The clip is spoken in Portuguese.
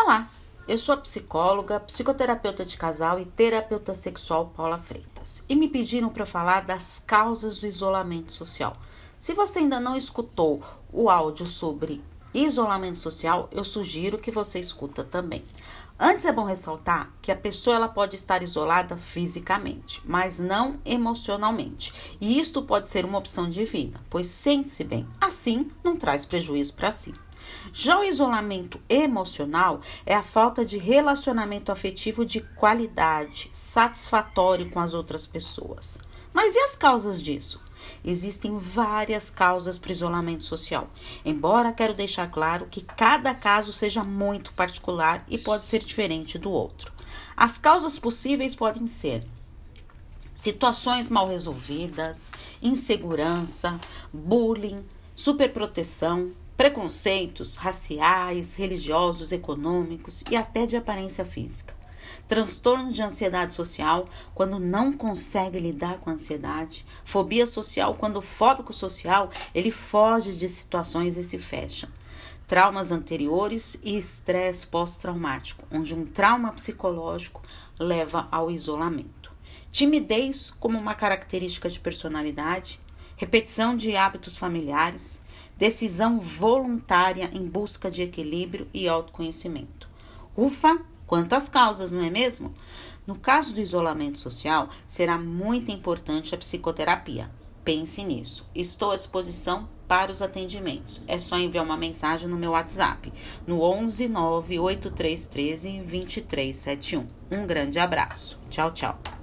Olá, eu sou a psicóloga, psicoterapeuta de casal e terapeuta sexual Paula Freitas. E me pediram para falar das causas do isolamento social. Se você ainda não escutou o áudio sobre isolamento social, eu sugiro que você escuta também. Antes é bom ressaltar que a pessoa ela pode estar isolada fisicamente, mas não emocionalmente. E isto pode ser uma opção divina, pois sente-se bem. Assim, não traz prejuízo para si. Já o isolamento emocional é a falta de relacionamento afetivo de qualidade, satisfatório com as outras pessoas. Mas e as causas disso? Existem várias causas para o isolamento social, embora quero deixar claro que cada caso seja muito particular e pode ser diferente do outro. As causas possíveis podem ser situações mal resolvidas, insegurança, bullying, superproteção, preconceitos raciais, religiosos, econômicos e até de aparência física. Transtorno de ansiedade social, quando não consegue lidar com a ansiedade. Fobia social, quando o fóbico social ele foge de situações e se fecha. Traumas anteriores e estresse pós-traumático, onde um trauma psicológico leva ao isolamento. Timidez como uma característica de personalidade, repetição de hábitos familiares, decisão voluntária em busca de equilíbrio e autoconhecimento. Ufa, quantas causas, não é mesmo? No caso do isolamento social, será muito importante a psicoterapia. Pense nisso. Estou à disposição para os atendimentos. É só enviar uma mensagem no meu WhatsApp, no 11 98313 2371. Um grande abraço. Tchau, tchau.